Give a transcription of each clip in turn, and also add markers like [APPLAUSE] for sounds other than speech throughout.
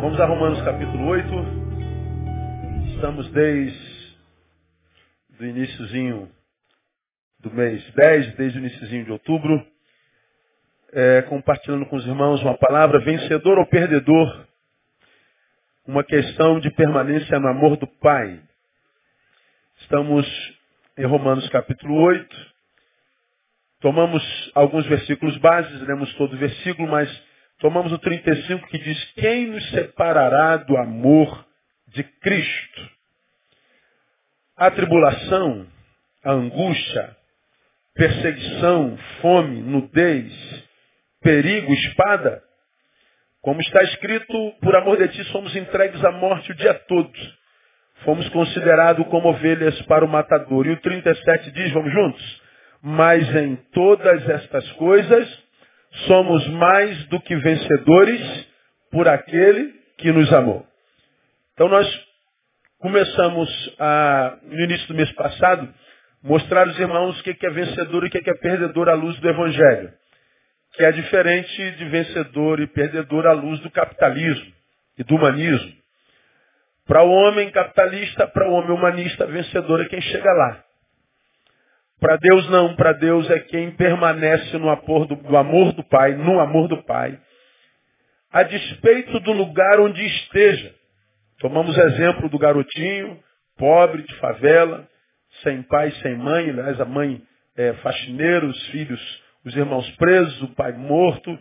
Vamos a Romanos capítulo 8. Estamos desde o iníciozinho do mês 10, desde o iníciozinho de outubro, é, compartilhando com os irmãos uma palavra, vencedor ou perdedor, uma questão de permanência no amor do Pai. Estamos em Romanos capítulo 8. Tomamos alguns versículos bases, lemos todo o versículo, mas tomamos o 35 que diz: Quem nos separará do amor de Cristo? A tribulação, a angústia, perseguição, fome, nudez, perigo, espada. Como está escrito, por amor de ti somos entregues à morte o dia todo. Fomos considerados como ovelhas para o matador. E o 37 diz, vamos juntos? Mas em todas estas coisas somos mais do que vencedores por aquele que nos amou. Então nós começamos a, no início do mês passado, mostrar aos irmãos o que é vencedor e o que é perdedor à luz do Evangelho. Que é diferente de vencedor e perdedor à luz do capitalismo e do humanismo. Para o homem capitalista, para o homem humanista, vencedor é quem chega lá. Para Deus não, para Deus é quem permanece no amor, do, amor do Pai, no amor do Pai, a despeito do lugar onde esteja. Tomamos exemplo do garotinho, pobre, de favela, sem pai, sem mãe, aliás, a mãe é, faxineira, os filhos, os irmãos presos, o pai morto,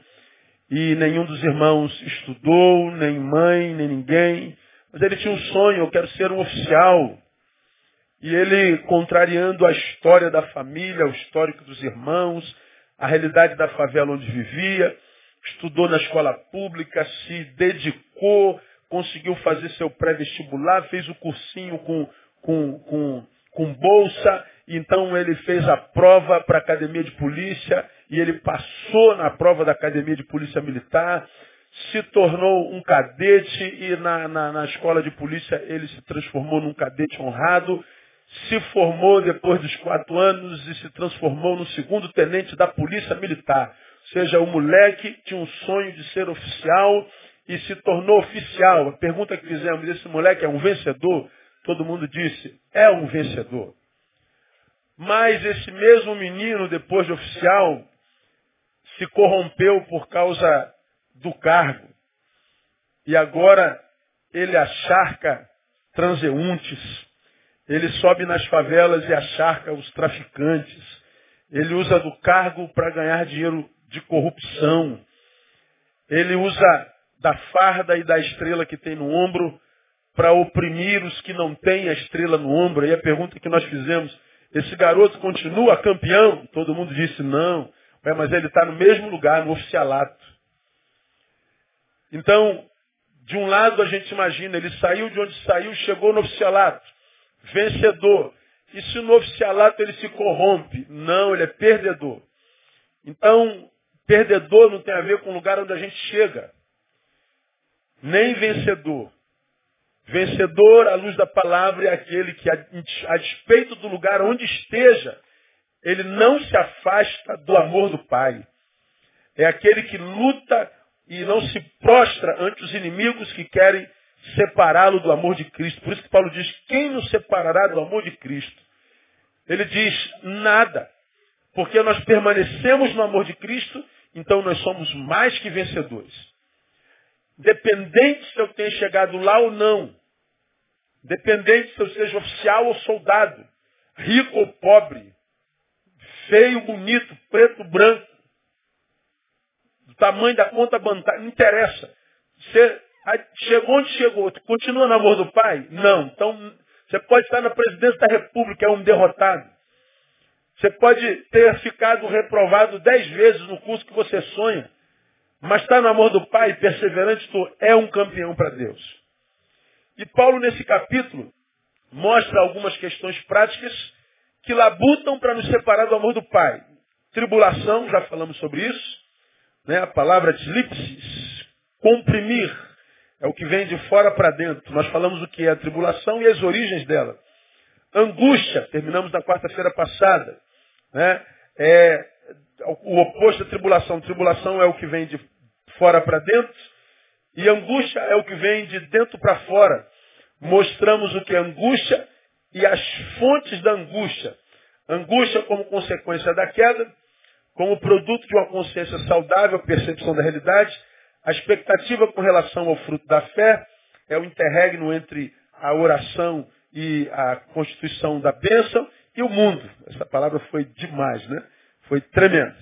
e nenhum dos irmãos estudou, nem mãe, nem ninguém. Mas ele tinha um sonho, eu quero ser um oficial. E ele, contrariando a história da família, o histórico dos irmãos, a realidade da favela onde vivia, estudou na escola pública, se dedicou, conseguiu fazer seu pré-vestibular, fez o cursinho com, com, com, com bolsa, então ele fez a prova para a academia de polícia e ele passou na prova da academia de polícia militar, se tornou um cadete e na, na, na escola de polícia ele se transformou num cadete honrado se formou depois dos quatro anos e se transformou no segundo tenente da polícia militar. Ou seja, o moleque tinha um sonho de ser oficial e se tornou oficial. A pergunta que fizemos, esse moleque é um vencedor? Todo mundo disse, é um vencedor. Mas esse mesmo menino, depois de oficial, se corrompeu por causa do cargo. E agora ele acharca transeuntes, ele sobe nas favelas e acharca os traficantes. Ele usa do cargo para ganhar dinheiro de corrupção. Ele usa da farda e da estrela que tem no ombro para oprimir os que não têm a estrela no ombro. E a pergunta que nós fizemos, esse garoto continua campeão? Todo mundo disse não. Mas ele está no mesmo lugar, no oficialato. Então, de um lado a gente imagina, ele saiu de onde saiu, chegou no oficialato vencedor. E se no oficialato ele se corrompe? Não, ele é perdedor. Então, perdedor não tem a ver com o lugar onde a gente chega. Nem vencedor. Vencedor, à luz da palavra, é aquele que, a, despeito do lugar onde esteja, ele não se afasta do amor do Pai. É aquele que luta e não se prostra ante os inimigos que querem separá-lo do amor de Cristo. Por isso que Paulo diz, quem nos separará do amor de Cristo? Ele diz, nada. Porque nós permanecemos no amor de Cristo, então nós somos mais que vencedores. Dependente se eu tenha chegado lá ou não. Dependente se eu seja oficial ou soldado. Rico ou pobre. Feio, bonito, preto, branco. Do tamanho da conta bancária. Não interessa. Ser Chegou onde chegou. Continua no amor do Pai? Não. Então, você pode estar na presidência da República, é um derrotado. Você pode ter ficado reprovado dez vezes no curso que você sonha. Mas está no amor do Pai, perseverante, tu é um campeão para Deus. E Paulo, nesse capítulo, mostra algumas questões práticas que labutam para nos separar do amor do Pai. Tribulação, já falamos sobre isso. Né? A palavra tlipsis, comprimir, é o que vem de fora para dentro. Nós falamos o que é a tribulação e as origens dela. Angústia, terminamos na quarta-feira passada. Né? É o oposto da tribulação. Tribulação é o que vem de fora para dentro, e angústia é o que vem de dentro para fora. Mostramos o que é angústia e as fontes da angústia. Angústia como consequência da queda, como produto de uma consciência saudável, percepção da realidade, a expectativa com relação ao fruto da fé é o interregno entre a oração e a constituição da bênção e o mundo. Essa palavra foi demais, né? Foi tremendo.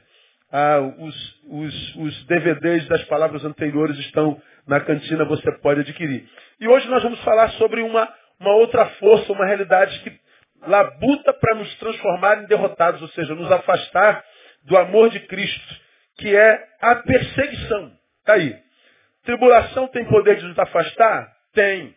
Ah, os, os, os DVDs das palavras anteriores estão na cantina, você pode adquirir. E hoje nós vamos falar sobre uma, uma outra força, uma realidade que labuta para nos transformar em derrotados, ou seja, nos afastar do amor de Cristo, que é a perseguição. Está aí. Tribulação tem poder de nos afastar? Tem.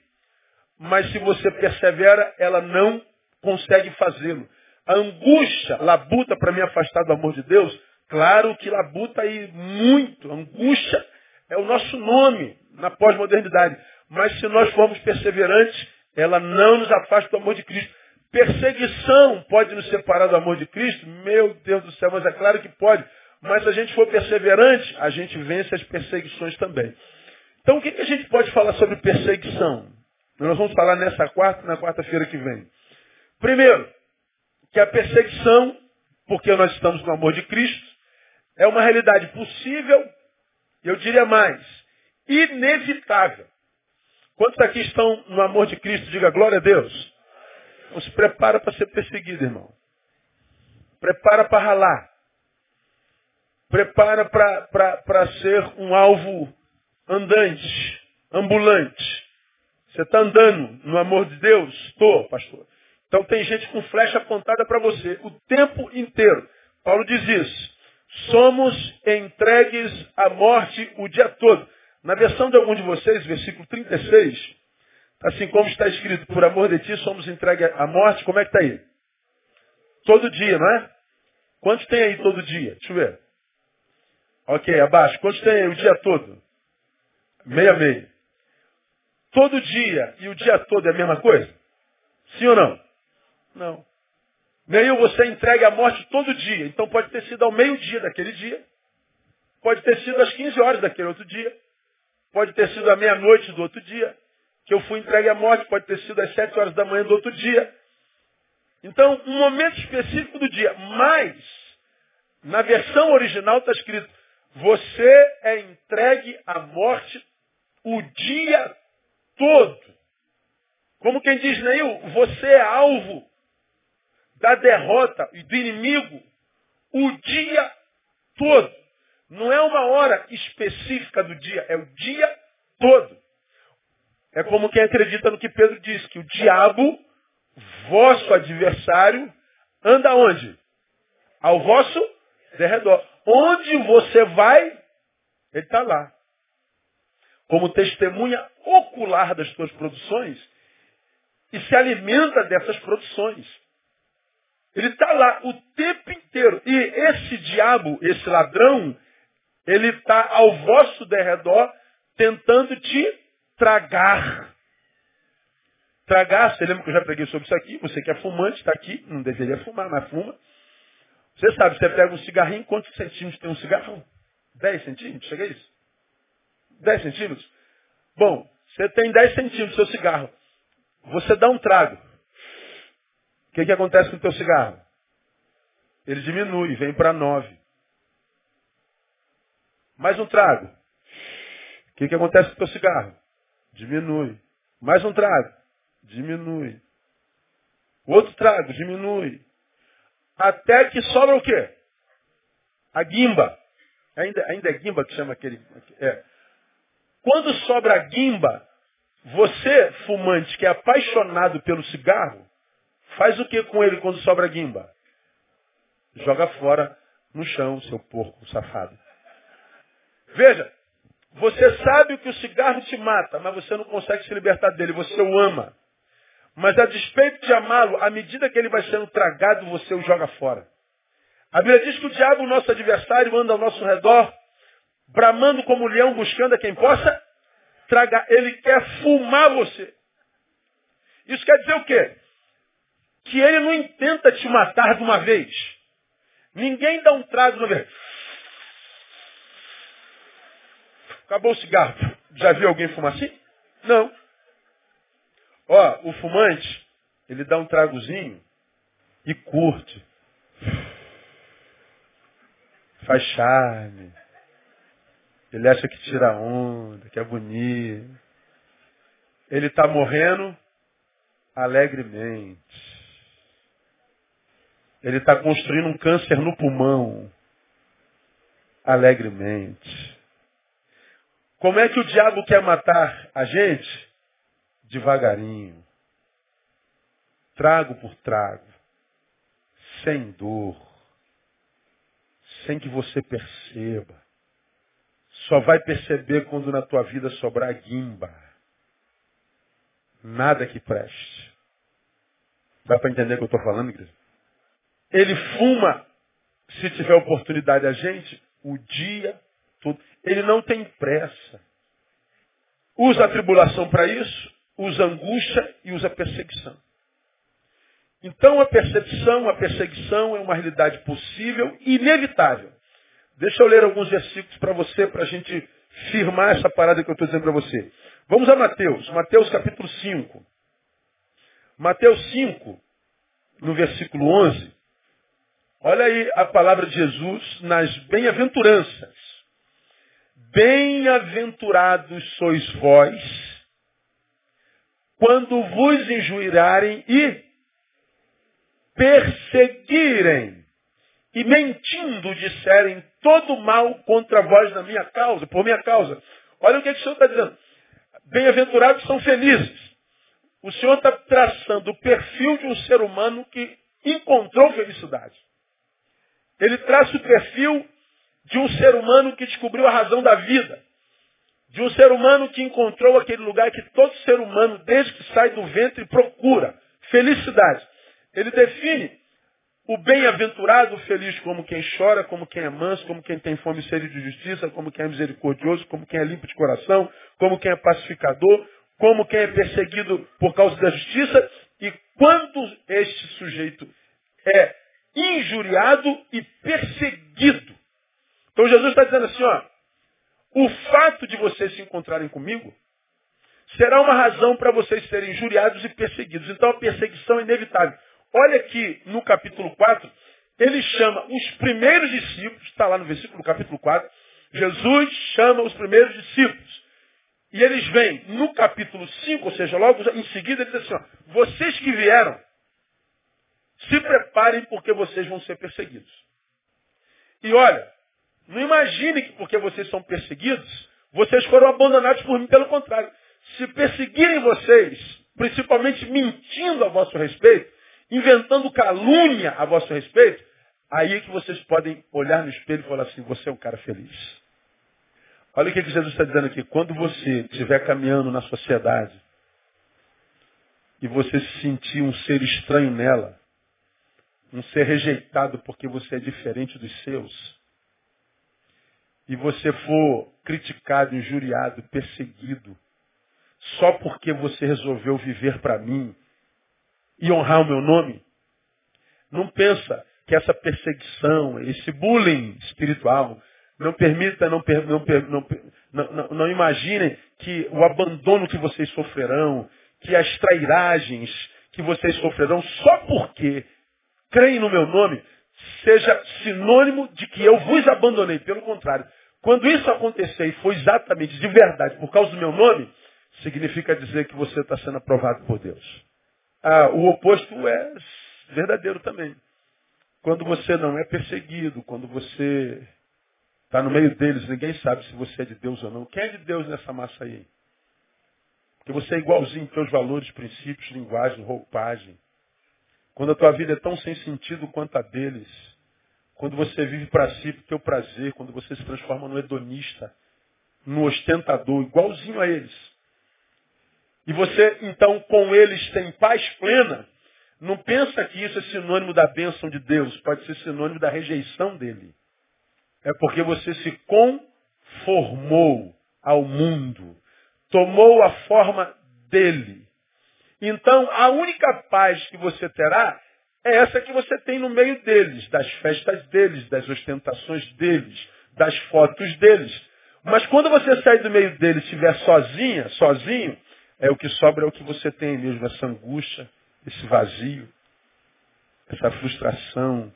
Mas se você persevera, ela não consegue fazê-lo. A angústia labuta para me afastar do amor de Deus? Claro que labuta aí muito. Angústia é o nosso nome na pós-modernidade. Mas se nós formos perseverantes, ela não nos afasta do amor de Cristo. Perseguição pode nos separar do amor de Cristo? Meu Deus do céu, mas é claro que pode. Mas se a gente for perseverante, a gente vence as perseguições também. Então o que, que a gente pode falar sobre perseguição? Nós vamos falar nessa quarta, na quarta-feira que vem. Primeiro, que a perseguição, porque nós estamos no amor de Cristo, é uma realidade possível, eu diria mais, inevitável. Quantos aqui estão no amor de Cristo? Diga glória a Deus. Então se prepara para ser perseguido, irmão. Prepara para ralar. Prepara para ser um alvo andante, ambulante. Você está andando no amor de Deus? Estou, pastor. Então tem gente com flecha apontada para você o tempo inteiro. Paulo diz isso. Somos entregues à morte o dia todo. Na versão de algum de vocês, versículo 36, assim como está escrito, por amor de ti somos entregues à morte, como é que está aí? Todo dia, não é? Quantos tem aí todo dia? Deixa eu ver. Ok, abaixo. Quantos tem o dia todo? Meia meia. Todo dia e o dia todo é a mesma coisa? Sim ou não? Não. Meio você entregue a morte todo dia. Então pode ter sido ao meio-dia daquele dia. Pode ter sido às 15 horas daquele outro dia. Pode ter sido à meia-noite do outro dia. Que eu fui entregue à morte. Pode ter sido às 7 horas da manhã do outro dia. Então, um momento específico do dia. Mas, na versão original está escrito, você é entregue à morte o dia todo. Como quem diz, Neil, você é alvo da derrota e do inimigo o dia todo. Não é uma hora específica do dia, é o dia todo. É como quem acredita no que Pedro diz, que o diabo, vosso adversário, anda onde? Ao vosso derredor. Onde você vai, ele está lá como testemunha ocular das tuas produções e se alimenta dessas produções. Ele está lá o tempo inteiro. E esse diabo, esse ladrão, ele está ao vosso derredor tentando te tragar. Tragar, você lembra que eu já preguei sobre isso aqui? Você que é fumante, está aqui, não deveria fumar, mas fuma. Você sabe, você pega um cigarrinho, quantos centímetros tem um cigarro? 10 centímetros? Chega a isso? 10 centímetros? Bom, você tem 10 centímetros seu cigarro. Você dá um trago. O que, que acontece com o teu cigarro? Ele diminui, vem para 9. Mais um trago. O que, que acontece com o teu cigarro? Diminui. Mais um trago. Diminui. Outro trago, diminui. Até que sobra o quê? A guimba. Ainda, ainda é guimba que chama aquele. É. Quando sobra a guimba, você, fumante, que é apaixonado pelo cigarro, faz o que com ele quando sobra a guimba? Joga fora no chão, seu porco safado. Veja, você sabe que o cigarro te mata, mas você não consegue se libertar dele, você o ama. Mas a despeito de amá-lo, à medida que ele vai sendo tragado, você o joga fora. A Bíblia diz que o diabo, nosso adversário, anda ao nosso redor, bramando como um leão, buscando a quem possa tragar. Ele quer fumar você. Isso quer dizer o quê? Que ele não intenta te matar de uma vez. Ninguém dá um trago de uma vez. Acabou o cigarro. Já viu alguém fumar assim? Não. Ó, o fumante, ele dá um tragozinho e curte. Faz charme. Ele acha que tira onda, que é bonito. Ele está morrendo alegremente. Ele está construindo um câncer no pulmão alegremente. Como é que o diabo quer matar a gente? Devagarinho. Trago por trago. Sem dor. Sem que você perceba. Só vai perceber quando na tua vida sobrar guimba. Nada que preste. Dá para entender o que eu estou falando, igreja? Ele fuma, se tiver oportunidade a gente, o dia todo. Ele não tem pressa. Usa a tribulação para isso, usa angústia e usa perseguição. Então a percepção, a perseguição é uma realidade possível e inevitável. Deixa eu ler alguns versículos para você, para a gente firmar essa parada que eu estou dizendo para você. Vamos a Mateus, Mateus capítulo 5. Mateus 5, no versículo 11. Olha aí a palavra de Jesus nas bem-aventuranças. Bem-aventurados sois vós, quando vos injuriarem e perseguirem, e mentindo disserem todo mal contra vós na minha causa, por minha causa. Olha o que, que o Senhor está dizendo. Bem-aventurados são felizes. O Senhor está traçando o perfil de um ser humano que encontrou felicidade. Ele traça o perfil de um ser humano que descobriu a razão da vida. De um ser humano que encontrou aquele lugar que todo ser humano, desde que sai do ventre, procura. Felicidade. Ele define o bem-aventurado, feliz, como quem chora, como quem é manso, como quem tem fome e sede de justiça, como quem é misericordioso, como quem é limpo de coração, como quem é pacificador, como quem é perseguido por causa da justiça. E quando este sujeito é injuriado e perseguido. Então Jesus está dizendo assim, ó, o fato de vocês se encontrarem comigo será uma razão para vocês serem injuriados e perseguidos. Então a perseguição é inevitável. Olha que no capítulo 4, ele chama os primeiros discípulos, está lá no versículo capítulo 4, Jesus chama os primeiros discípulos. E eles vêm no capítulo 5, ou seja, logo em seguida, ele diz assim, ó, vocês que vieram se preparem porque vocês vão ser perseguidos. E olha, não imagine que porque vocês são perseguidos, vocês foram abandonados por mim. Pelo contrário, se perseguirem vocês, principalmente mentindo a vosso respeito, inventando calúnia a vosso respeito, aí é que vocês podem olhar no espelho e falar assim, você é um cara feliz. Olha o que Jesus está dizendo aqui. Quando você estiver caminhando na sociedade e você se sentir um ser estranho nela, um ser rejeitado porque você é diferente dos seus, e você for criticado, injuriado, perseguido, só porque você resolveu viver para mim e honrar o meu nome, não pensa que essa perseguição, esse bullying espiritual, não permita, não, não, não, não, imaginem que o abandono que vocês sofrerão, que as trairagens que vocês sofrerão, só porque creem no meu nome, seja sinônimo de que eu vos abandonei. Pelo contrário, quando isso acontecer e for exatamente de verdade por causa do meu nome, significa dizer que você está sendo aprovado por Deus. Ah, o oposto é verdadeiro também. Quando você não é perseguido, quando você está no meio deles, ninguém sabe se você é de Deus ou não. Quem é de Deus nessa massa aí? Porque você é igualzinho em seus valores, princípios, linguagem, roupagem. Quando a tua vida é tão sem sentido quanto a deles. Quando você vive para si porque o prazer, quando você se transforma no hedonista, no ostentador, igualzinho a eles. E você, então, com eles tem paz plena, não pensa que isso é sinônimo da bênção de Deus, pode ser sinônimo da rejeição dele. É porque você se conformou ao mundo, tomou a forma dele. Então, a única paz que você terá é essa que você tem no meio deles, das festas deles, das ostentações deles, das fotos deles. Mas quando você sair do meio dele e estiver sozinha, sozinho, é o que sobra é o que você tem mesmo, essa angústia, esse vazio, essa frustração,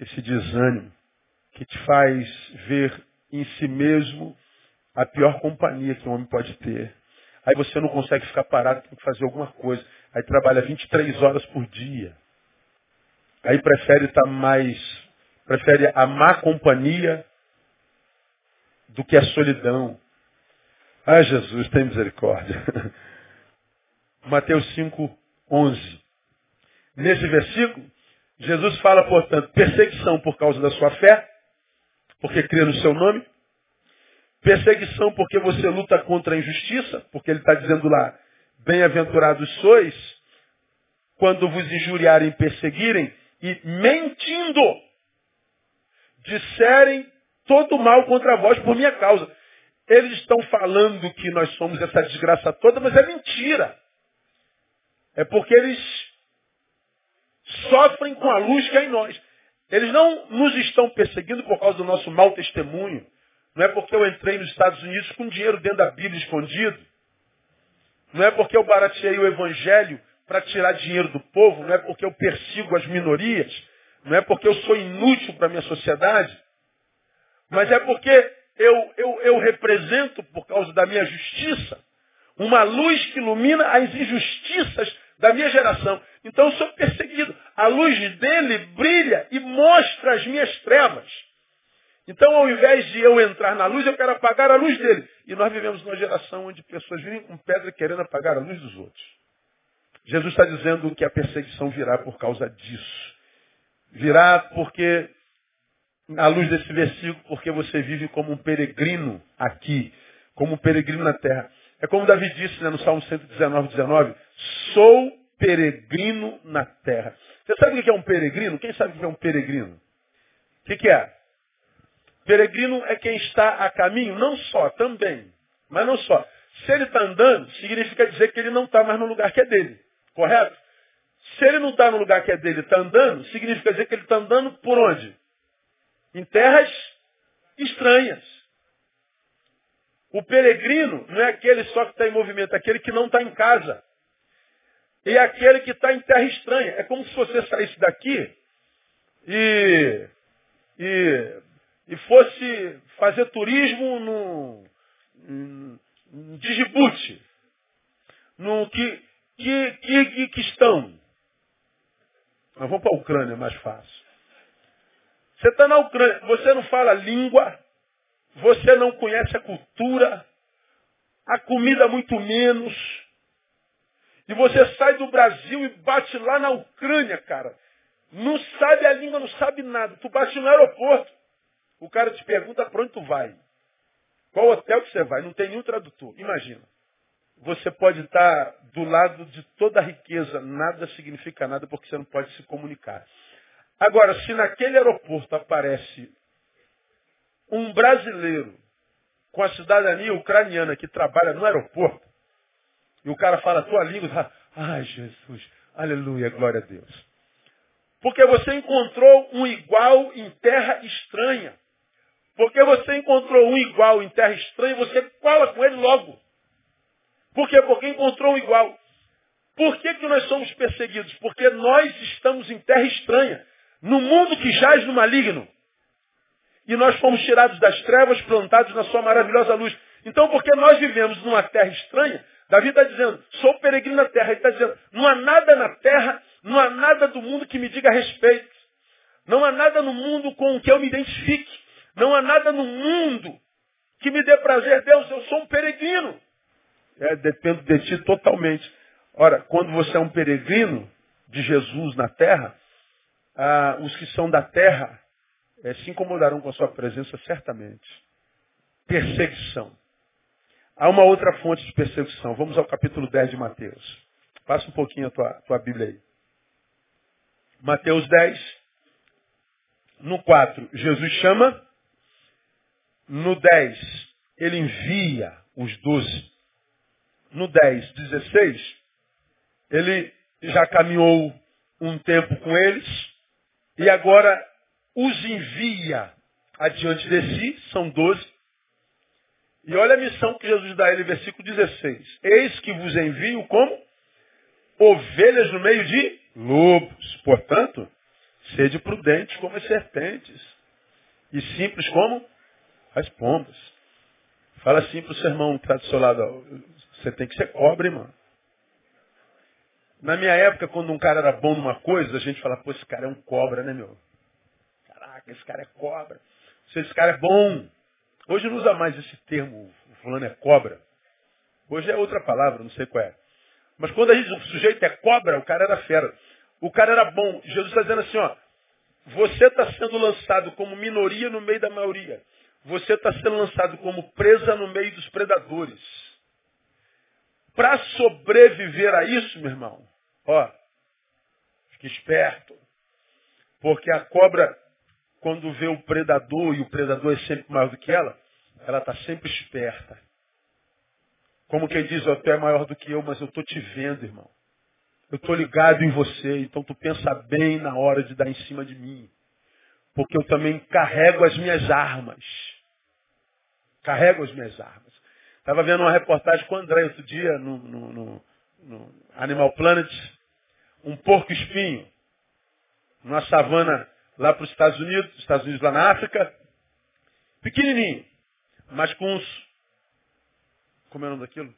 esse desânimo, que te faz ver em si mesmo a pior companhia que um homem pode ter. Aí você não consegue ficar parado, tem que fazer alguma coisa. Aí trabalha 23 horas por dia. Aí prefere estar mais, prefere a má companhia do que a solidão. Ah, Jesus, tem misericórdia. [LAUGHS] Mateus 5, 11. Nesse versículo, Jesus fala, portanto, perseguição por causa da sua fé, porque crê no seu nome. Perseguição porque você luta contra a injustiça, porque ele está dizendo lá, bem-aventurados sois, quando vos injuriarem perseguirem, e mentindo, disserem todo mal contra vós por minha causa. Eles estão falando que nós somos essa desgraça toda, mas é mentira. É porque eles sofrem com a luz que é em nós. Eles não nos estão perseguindo por causa do nosso mau testemunho. Não é porque eu entrei nos Estados Unidos com dinheiro dentro da Bíblia escondido. Não é porque eu barateei o Evangelho para tirar dinheiro do povo. Não é porque eu persigo as minorias. Não é porque eu sou inútil para a minha sociedade. Mas é porque eu, eu, eu represento, por causa da minha justiça, uma luz que ilumina as injustiças da minha geração. Então eu sou perseguido. A luz dele brilha e mostra as minhas trevas. Então, ao invés de eu entrar na luz, eu quero apagar a luz dele. E nós vivemos numa geração onde pessoas vivem com pedra querendo apagar a luz dos outros. Jesus está dizendo que a perseguição virá por causa disso. Virá porque, à luz desse versículo, porque você vive como um peregrino aqui, como um peregrino na terra. É como Davi disse né, no Salmo 119, 19, sou peregrino na terra. Você sabe o que é um peregrino? Quem sabe o que é um peregrino? O que, é? Peregrino é quem está a caminho, não só, também, mas não só. Se ele está andando, significa dizer que ele não está mais no lugar que é dele. Correto? Se ele não está no lugar que é dele, está andando, significa dizer que ele está andando por onde? Em terras estranhas. O peregrino não é aquele só que está em movimento, é aquele que não está em casa. E é aquele que está em terra estranha. É como se você saísse daqui e, e, e fosse fazer turismo no, no Djibouti, no que, que, estão. Nós vamos para a Ucrânia, é mais fácil. Você está na Ucrânia, você não fala língua, você não conhece a cultura, a comida muito menos. E você sai do Brasil e bate lá na Ucrânia, cara. Não sabe a língua, não sabe nada. Tu bate no aeroporto. O cara te pergunta para onde tu vai. Qual hotel que você vai? Não tem nenhum tradutor. Imagina. Você pode estar do lado de toda a riqueza, nada significa nada porque você não pode se comunicar. Agora, se naquele aeroporto aparece um brasileiro com a cidadania ucraniana que trabalha no aeroporto, e o cara fala a tua língua, ai Jesus, aleluia, glória a Deus. Porque você encontrou um igual em terra estranha. Porque você encontrou um igual em terra estranha, você cola com ele logo. Por quê? Porque encontrou um igual. Por que, que nós somos perseguidos? Porque nós estamos em terra estranha, no mundo que jaz no maligno. E nós fomos tirados das trevas, plantados na sua maravilhosa luz. Então, porque nós vivemos numa terra estranha, Davi está dizendo, sou peregrino na terra. Ele está dizendo, não há nada na terra, não há nada do mundo que me diga respeito. Não há nada no mundo com o que eu me identifique. Não há nada no mundo que me dê prazer. Deus, eu sou um peregrino. É, dependo de ti totalmente. Ora, quando você é um peregrino de Jesus na terra, ah, os que são da terra é, se incomodarão com a sua presença certamente. Perseguição. Há uma outra fonte de perseguição. Vamos ao capítulo 10 de Mateus. Passa um pouquinho a tua, tua Bíblia aí. Mateus 10, no 4, Jesus chama. No 10, ele envia os 12. No 10, 16, ele já caminhou um tempo com eles e agora os envia adiante de si, são 12, E olha a missão que Jesus dá a ele, versículo 16. Eis que vos envio como ovelhas no meio de lobos. Portanto, sede prudentes como as serpentes e simples como as pombas. Fala assim para o sermão que está do seu lado. Você tem que ser cobre, mano. Na minha época, quando um cara era bom numa coisa, a gente fala, pô, esse cara é um cobra, né, meu? Caraca, esse cara é cobra. Se esse cara é bom. Hoje não usa mais esse termo, fulano é cobra. Hoje é outra palavra, não sei qual é. Mas quando a gente, o sujeito é cobra, o cara era fera. O cara era bom. Jesus está dizendo assim, ó, você está sendo lançado como minoria no meio da maioria. Você está sendo lançado como presa no meio dos predadores. Para sobreviver a isso, meu irmão, ó, fique esperto. Porque a cobra, quando vê o predador, e o predador é sempre maior do que ela, ela está sempre esperta. Como quem diz, tu é maior do que eu, mas eu estou te vendo, irmão. Eu estou ligado em você, então tu pensa bem na hora de dar em cima de mim. Porque eu também carrego as minhas armas. Carrego as minhas armas. Estava vendo uma reportagem com o André outro dia no, no, no, no Animal Planet. Um porco espinho. Numa savana lá para os Estados Unidos, Estados Unidos lá na África. Pequenininho. Mas com uns como é o nome daquilo?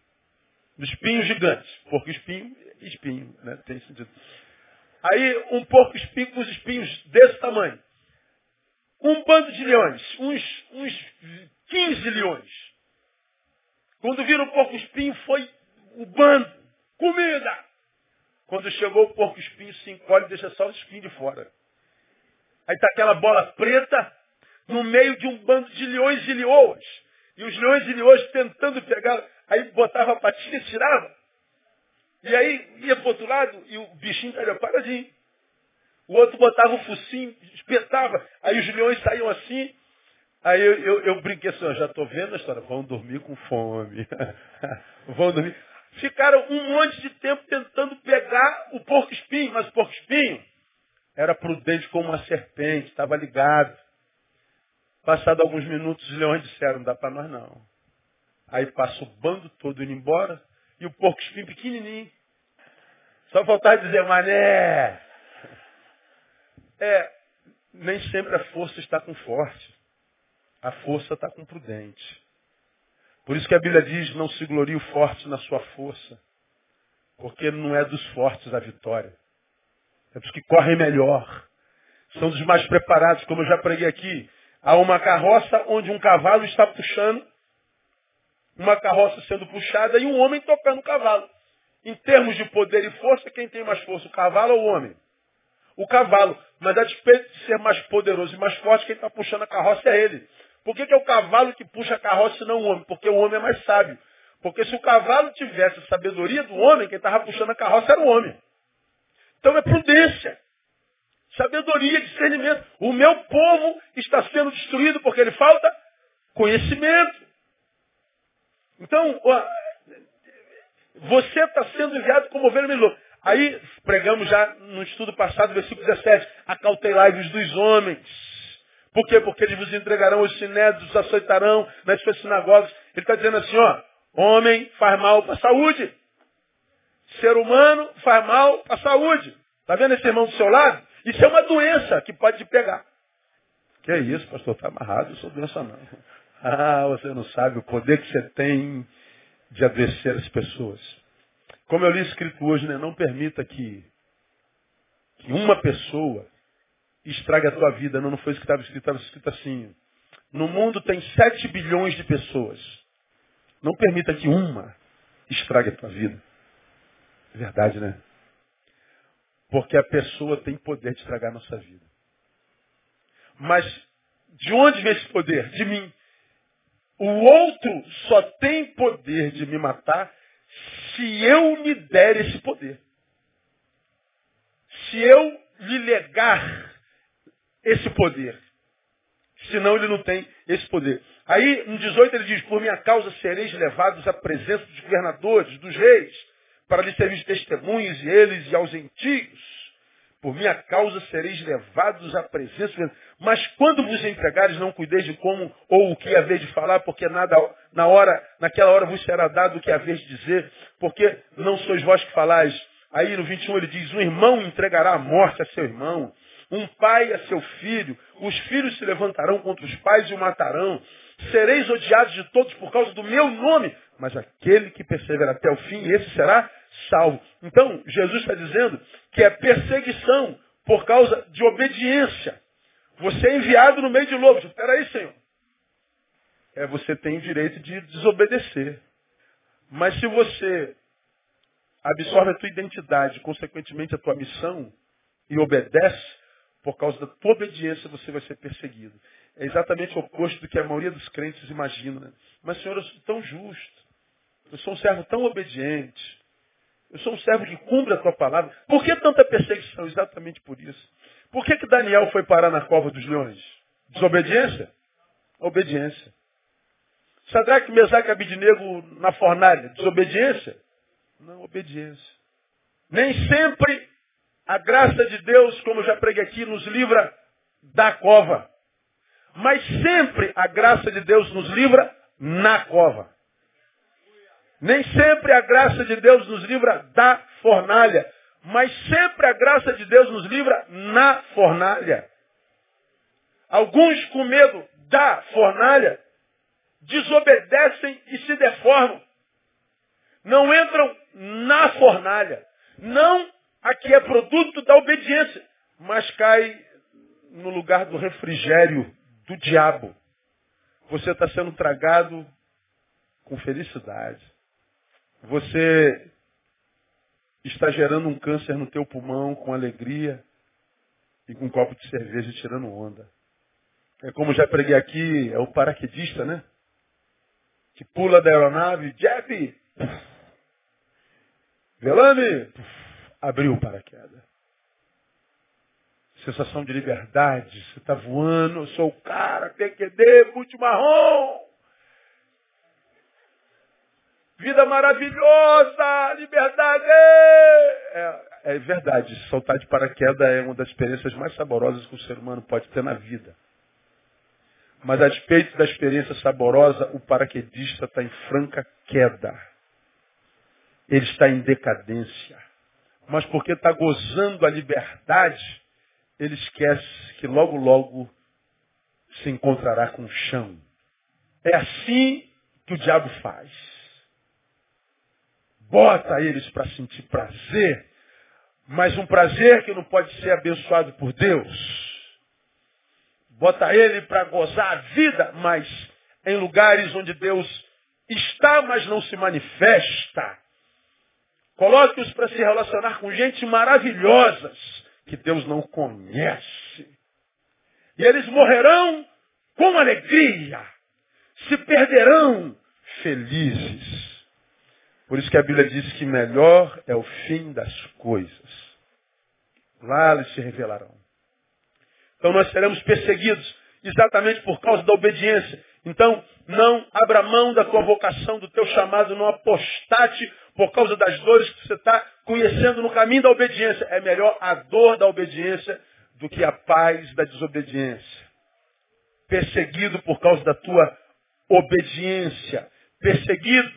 Espinhos gigantes. Porco espinho, espinho, né? Tem sentido. Aí um porco espinho com os espinhos desse tamanho. Um bando de leões, uns, uns 15 leões. Quando viram o porco espinho, foi o bando. Comida! Quando chegou o porco espinho, se encolhe e deixa só o espinho de fora. Aí está aquela bola preta no meio de um bando de leões e leoas. E os leões de leões tentando pegar, aí botava a patinha e tirava. E aí ia para outro lado e o bichinho estava paradinho. O outro botava o focinho, espetava. Aí os leões saíam assim. Aí eu, eu, eu brinquei assim, já estou vendo a história. Vão dormir com fome. [LAUGHS] Vão dormir. Ficaram um monte de tempo tentando pegar o porco espinho, mas o porco espinho era prudente como uma serpente, estava ligado. Passado alguns minutos, os leões disseram, não dá para nós não. Aí passa o bando todo indo embora e o porco espinho pequenininho. Só faltava dizer, mané. É, nem sempre a força está com forte. A força está com prudente. Por isso que a Bíblia diz, não se glorie o forte na sua força. Porque não é dos fortes a vitória. É dos que correm melhor. São dos mais preparados, como eu já preguei aqui. Há uma carroça onde um cavalo está puxando, uma carroça sendo puxada e um homem tocando o cavalo. Em termos de poder e força, quem tem mais força, o cavalo ou o homem? O cavalo. Mas a despeito de ser mais poderoso e mais forte, quem está puxando a carroça é ele. Por que, que é o cavalo que puxa a carroça e não o homem? Porque o homem é mais sábio. Porque se o cavalo tivesse a sabedoria do homem, quem estava puxando a carroça era o homem. Então é prudência. Sabedoria, discernimento. O meu povo está sendo destruído porque ele falta conhecimento. Então, você está sendo enviado como ovelha melhor. Aí pregamos já no estudo passado, versículo 17, acautelai-vos dos homens. Por quê? Porque eles vos entregarão os sinédrios, os aceitarão nas suas sinagogas. Ele está dizendo assim, ó, homem faz mal para a saúde. Ser humano faz mal para a saúde. Está vendo esse irmão do seu lado? Isso é uma doença que pode te pegar. Que é isso, pastor? Está amarrado, eu sou doença não. Ah, você não sabe o poder que você tem de adoecer as pessoas. Como eu li escrito hoje, né? não permita que, que uma pessoa estrague a tua vida. Não, não foi isso que estava escrito, estava escrito assim. No mundo tem 7 bilhões de pessoas. Não permita que uma estrague a tua vida. É verdade, né? Porque a pessoa tem poder de estragar a nossa vida. Mas de onde vem esse poder? De mim. O outro só tem poder de me matar se eu me der esse poder. Se eu lhe legar esse poder. Senão ele não tem esse poder. Aí, no 18, ele diz, por minha causa sereis levados à presença dos governadores, dos reis, para lhe servir de testemunhos, e eles e aos gentios. por minha causa sereis levados à presença. Mas quando vos entregares, não cuideis de como ou o que haver de falar, porque nada na hora, naquela hora vos será dado o que haver de dizer, porque não sois vós que falais. Aí no 21 ele diz, um irmão entregará a morte a seu irmão, um pai a seu filho, os filhos se levantarão contra os pais e o matarão. Sereis odiados de todos por causa do meu nome, mas aquele que persevera até o fim, esse será salvo. Então, Jesus está dizendo que é perseguição por causa de obediência. Você é enviado no meio de lobos. Espera aí, Senhor. É, você tem o direito de desobedecer. Mas se você absorve a tua identidade, consequentemente a tua missão, e obedece, por causa da tua obediência você vai ser perseguido. É exatamente o oposto do que a maioria dos crentes imagina. Né? Mas, Senhor, eu sou tão justo. Eu sou um servo tão obediente. Eu sou um servo que cumpre a tua palavra. Por que tanta perseguição? Exatamente por isso. Por que, que Daniel foi parar na cova dos leões? Desobediência? Obediência. Sadraque, Mesaque e Abidinego na fornalha? Desobediência? Não, obediência. Nem sempre a graça de Deus, como já preguei aqui, nos livra da cova. Mas sempre a graça de Deus nos livra na cova. Nem sempre a graça de Deus nos livra da fornalha, mas sempre a graça de Deus nos livra na fornalha. Alguns com medo da fornalha desobedecem e se deformam. Não entram na fornalha. Não a que é produto da obediência, mas cai no lugar do refrigério do diabo. Você está sendo tragado com felicidade. Você está gerando um câncer no teu pulmão com alegria e com um copo de cerveja tirando onda. É como já preguei aqui, é o paraquedista, né? Que pula da aeronave, Jeb! Velame! Abriu o paraquedas. Sensação de liberdade. Você está voando, eu sou o cara, PQD, multimarrom. Vida maravilhosa, liberdade! É, é verdade, saltar de paraquedas é uma das experiências mais saborosas que o ser humano pode ter na vida. Mas a despeito da experiência saborosa, o paraquedista está em franca queda. Ele está em decadência. Mas porque está gozando a liberdade, ele esquece que logo, logo se encontrará com o chão. É assim que o diabo faz bota eles para sentir prazer, mas um prazer que não pode ser abençoado por Deus. Bota ele para gozar a vida, mas em lugares onde Deus está, mas não se manifesta. Coloque-os para se relacionar com gente maravilhosas que Deus não conhece. E eles morrerão com alegria, se perderão felizes. Por isso que a Bíblia diz que melhor é o fim das coisas. Lá eles se revelarão. Então nós seremos perseguidos exatamente por causa da obediência. Então, não abra mão da tua vocação, do teu chamado, não apostate por causa das dores que você está conhecendo no caminho da obediência. É melhor a dor da obediência do que a paz da desobediência. Perseguido por causa da tua obediência. Perseguido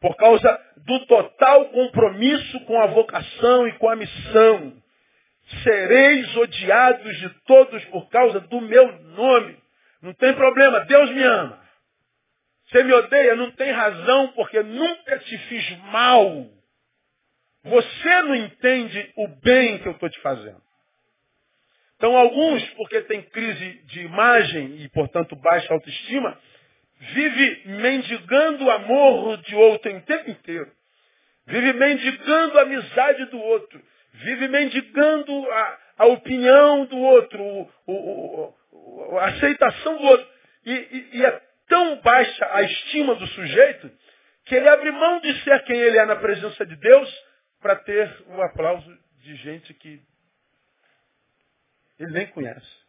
por causa do total compromisso com a vocação e com a missão. Sereis odiados de todos por causa do meu nome. Não tem problema, Deus me ama. Você me odeia, não tem razão, porque nunca te fiz mal. Você não entende o bem que eu estou te fazendo. Então, alguns, porque tem crise de imagem e, portanto, baixa autoestima, vive mendigando o amor de outro o tempo inteiro. Vive mendigando a amizade do outro. Vive mendigando a, a opinião do outro, o, o, o, a aceitação do outro. E, e, e é tão baixa a estima do sujeito que ele abre mão de ser quem ele é na presença de Deus para ter o aplauso de gente que ele nem conhece.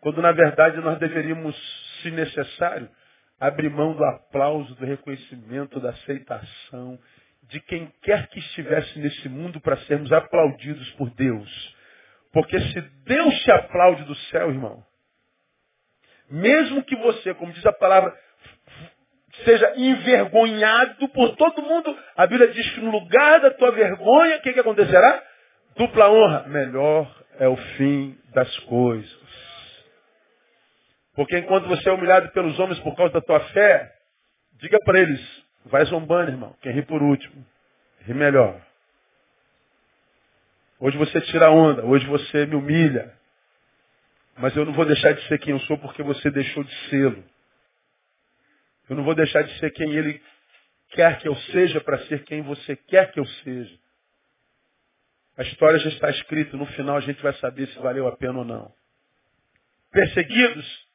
Quando na verdade nós deveríamos se necessário, abrir mão do aplauso, do reconhecimento, da aceitação, de quem quer que estivesse nesse mundo para sermos aplaudidos por Deus. Porque se Deus te aplaude do céu, irmão, mesmo que você, como diz a palavra, seja envergonhado por todo mundo, a Bíblia diz que no lugar da tua vergonha, o que, que acontecerá? Dupla honra. Melhor é o fim das coisas. Porque enquanto você é humilhado pelos homens por causa da tua fé, diga para eles, vai zombando, irmão. Quem ri por último, ri melhor. Hoje você tira onda, hoje você me humilha. Mas eu não vou deixar de ser quem eu sou porque você deixou de ser. Eu não vou deixar de ser quem ele quer que eu seja para ser quem você quer que eu seja. A história já está escrita, no final a gente vai saber se valeu a pena ou não. Perseguidos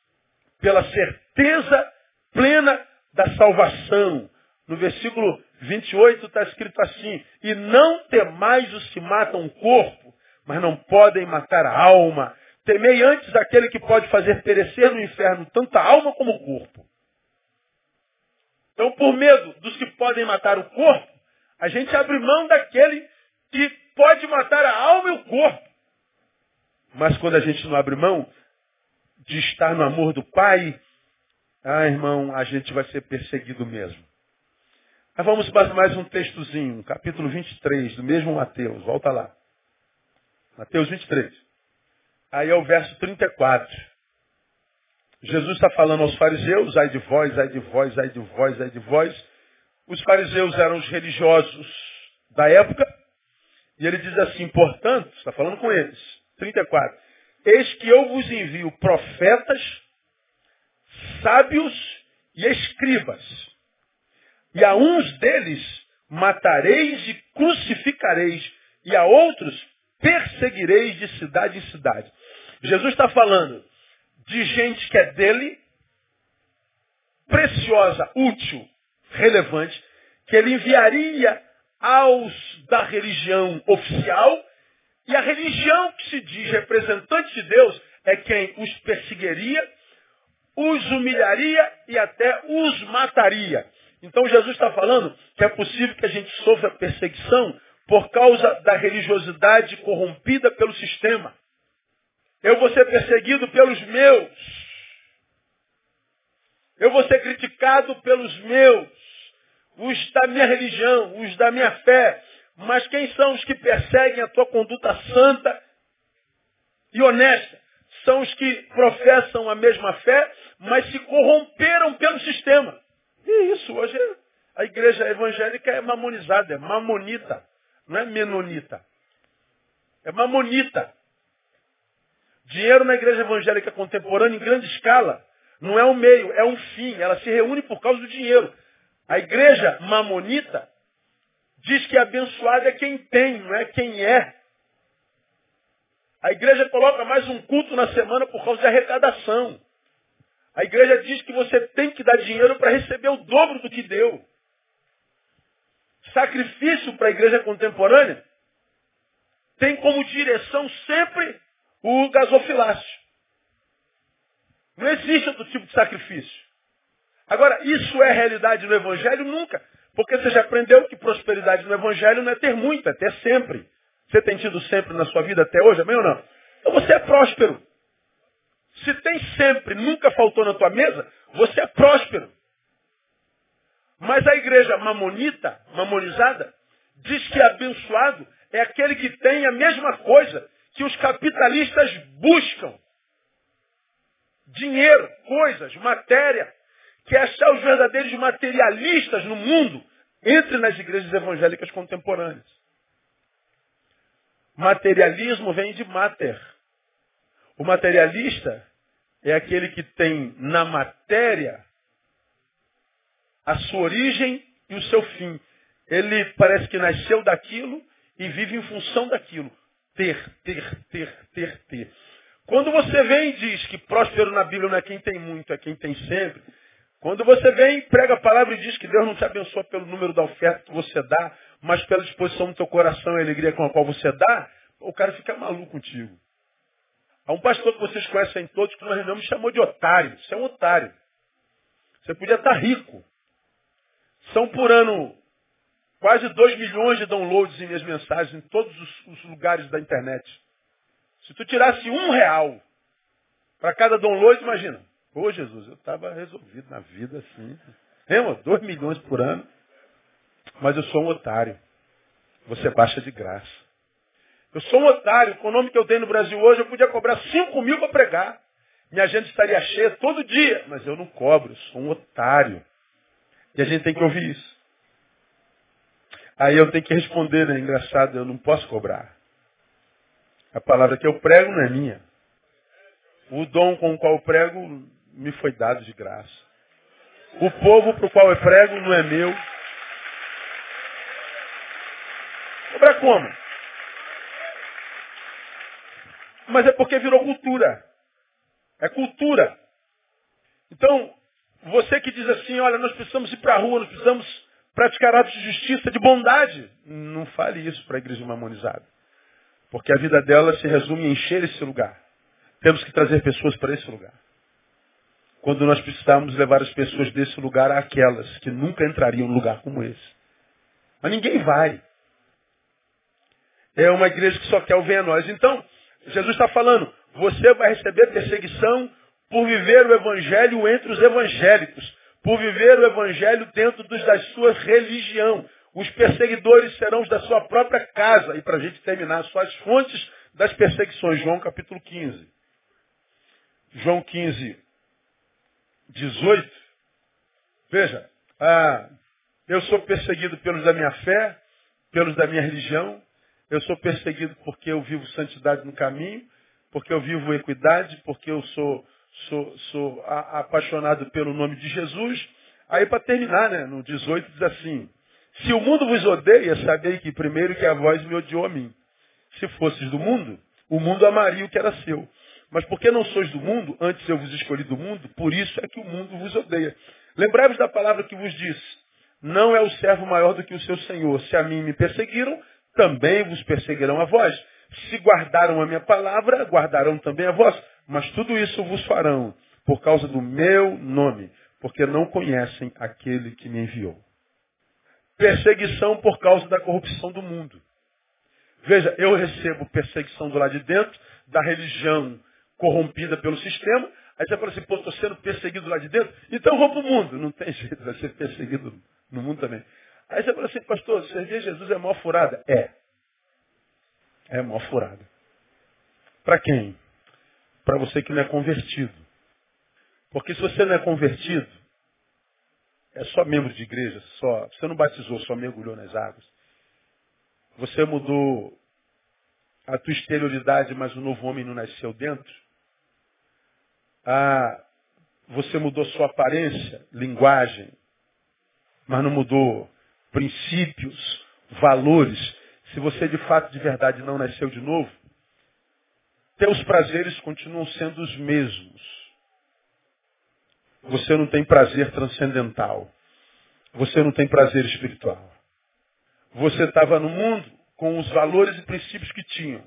pela certeza plena da salvação. No versículo 28 está escrito assim: E não temais os que matam o corpo, mas não podem matar a alma. Temei antes aquele que pode fazer perecer no inferno tanto a alma como o corpo. Então, por medo dos que podem matar o corpo, a gente abre mão daquele que pode matar a alma e o corpo. Mas quando a gente não abre mão de estar no amor do Pai, ah, irmão, a gente vai ser perseguido mesmo. Mas vamos para mais um textozinho, capítulo 23, do mesmo Mateus. Volta lá. Mateus 23. Aí é o verso 34. Jesus está falando aos fariseus, ai de vós, ai de vós, ai de vós, ai de vós. Os fariseus eram os religiosos da época. E ele diz assim, portanto, está falando com eles, 34. Eis que eu vos envio profetas, sábios e escribas. E a uns deles matareis e crucificareis, e a outros perseguireis de cidade em cidade. Jesus está falando de gente que é dele, preciosa, útil, relevante, que ele enviaria aos da religião oficial, e a religião que se diz representante de Deus é quem os perseguiria, os humilharia e até os mataria. Então Jesus está falando que é possível que a gente sofra perseguição por causa da religiosidade corrompida pelo sistema. Eu vou ser perseguido pelos meus. Eu vou ser criticado pelos meus. Os da minha religião, os da minha fé. Mas quem são os que perseguem a tua conduta santa e honesta? São os que professam a mesma fé, mas se corromperam pelo sistema. E isso, hoje a igreja evangélica é mamonizada, é mamonita, não é menonita. É mamonita. Dinheiro na igreja evangélica contemporânea em grande escala não é um meio, é um fim. Ela se reúne por causa do dinheiro. A igreja mamonita diz que abençoado é quem tem, não é quem é. A igreja coloca mais um culto na semana por causa de arrecadação. A igreja diz que você tem que dar dinheiro para receber o dobro do que deu. Sacrifício para a igreja contemporânea tem como direção sempre o gasofilácio. Não existe outro tipo de sacrifício. Agora, isso é realidade no Evangelho? Nunca. Porque você já aprendeu que prosperidade no Evangelho não é ter muito, é ter sempre. Você tem tido sempre na sua vida até hoje, amém ou não? Então você é próspero. Se tem sempre, nunca faltou na tua mesa, você é próspero. Mas a igreja mamonita, mamonizada, diz que abençoado é aquele que tem a mesma coisa que os capitalistas buscam. Dinheiro, coisas, matéria. Que achar os verdadeiros materialistas no mundo entre nas igrejas evangélicas contemporâneas. Materialismo vem de mater. O materialista é aquele que tem na matéria a sua origem e o seu fim. Ele parece que nasceu daquilo e vive em função daquilo ter, ter, ter, ter, ter. Quando você vem e diz que próspero na Bíblia não é quem tem muito, é quem tem sempre. Quando você vem e prega a palavra e diz que Deus não te abençoa pelo número da oferta que você dá, mas pela disposição do teu coração e alegria com a qual você dá, o cara fica maluco contigo. Há um pastor que vocês conhecem todos que nós reunião me chamou de otário. Você é um otário. Você podia estar rico. São por ano Quase 2 milhões de downloads em minhas mensagens em todos os, os lugares da internet. Se tu tirasse um real para cada Dom Lois, imagina. Ô Jesus, eu estava resolvido na vida assim. Lembra? Dois milhões por ano. Mas eu sou um otário. Você baixa de graça. Eu sou um otário. Com o nome que eu tenho no Brasil hoje, eu podia cobrar cinco mil para pregar. Minha gente estaria cheia todo dia. Mas eu não cobro. Eu sou um otário. E a gente tem que ouvir isso. Aí eu tenho que responder, né? Engraçado, eu não posso cobrar. A palavra que eu prego não é minha. O dom com o qual eu prego me foi dado de graça. O povo para o qual eu prego não é meu. Cobrar como? Mas é porque virou cultura. É cultura. Então, você que diz assim, olha, nós precisamos ir para a rua, nós precisamos praticar atos de justiça, de bondade. Não fale isso para a igreja mamonizada. Porque a vida dela se resume em encher esse lugar. Temos que trazer pessoas para esse lugar. Quando nós precisamos levar as pessoas desse lugar àquelas que nunca entrariam num lugar como esse. Mas ninguém vai. É uma igreja que só quer o a nós. Então, Jesus está falando, você vai receber perseguição por viver o evangelho entre os evangélicos por viver o evangelho dentro dos, da sua religião. Os perseguidores serão os da sua própria casa. E para a gente terminar, suas fontes das perseguições. João capítulo 15. João 15, 18. Veja, ah, eu sou perseguido pelos da minha fé, pelos da minha religião. Eu sou perseguido porque eu vivo santidade no caminho, porque eu vivo equidade, porque eu sou sou, sou a, apaixonado pelo nome de Jesus. Aí para terminar, né, no 18 diz assim, se o mundo vos odeia, sabei que primeiro que a voz me odiou a mim. Se fosses do mundo, o mundo amaria o que era seu. Mas porque não sois do mundo, antes eu vos escolhi do mundo, por isso é que o mundo vos odeia. Lembrai-vos da palavra que vos disse. Não é o servo maior do que o seu Senhor. Se a mim me perseguiram, também vos perseguirão a vós. Se guardaram a minha palavra, guardarão também a vós. Mas tudo isso vos farão por causa do meu nome, porque não conhecem aquele que me enviou. Perseguição por causa da corrupção do mundo. Veja, eu recebo perseguição do lado de dentro, da religião corrompida pelo sistema. Aí você fala assim, pô, estou sendo perseguido lá de dentro, então vou o mundo. Não tem [LAUGHS] jeito, vai ser perseguido no mundo também. Aí você fala assim, pastor, servir Jesus é mó furada? É. É mó furada. Para quem? para você que não é convertido. Porque se você não é convertido, é só membro de igreja, só, você não batizou, só mergulhou nas águas. Você mudou a tua exterioridade, mas o novo homem não nasceu dentro. Ah, você mudou sua aparência, linguagem, mas não mudou princípios, valores. Se você de fato, de verdade, não nasceu de novo, teus prazeres continuam sendo os mesmos. Você não tem prazer transcendental. Você não tem prazer espiritual. Você estava no mundo com os valores e princípios que tinham.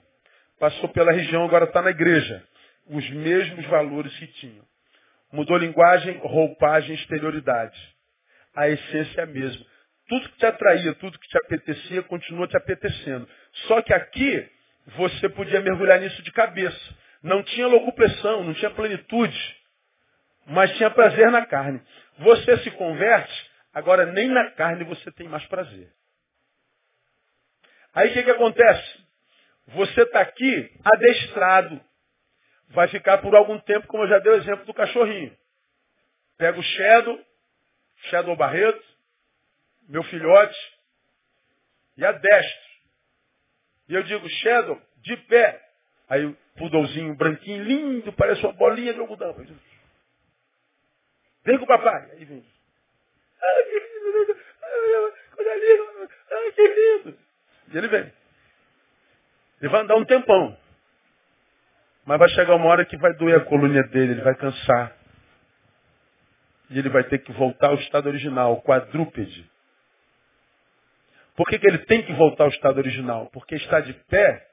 Passou pela região, agora está na igreja. Os mesmos valores que tinham. Mudou linguagem, roupagem, exterioridade. A essência é a mesma. Tudo que te atraía, tudo que te apetecia, continua te apetecendo. Só que aqui você podia mergulhar nisso de cabeça. Não tinha locupressão, não tinha plenitude, mas tinha prazer na carne. Você se converte, agora nem na carne você tem mais prazer. Aí o que, que acontece? Você está aqui adestrado. Vai ficar por algum tempo, como eu já dei o exemplo do cachorrinho. Pega o Shadow, Shadow Barreto, meu filhote, e adestro. E eu digo, Shadow, de pé. Aí o pudolzinho branquinho, lindo, parece uma bolinha de algodão. Vem com o papai. Aí vem. Ai, que lindo, coisa linda. Ai, que lindo. E ele vem. Ele vai andar um tempão. Mas vai chegar uma hora que vai doer a coluna dele, ele vai cansar. E ele vai ter que voltar ao estado original, quadrúpede. Por que, que ele tem que voltar ao estado original? Porque estar de pé,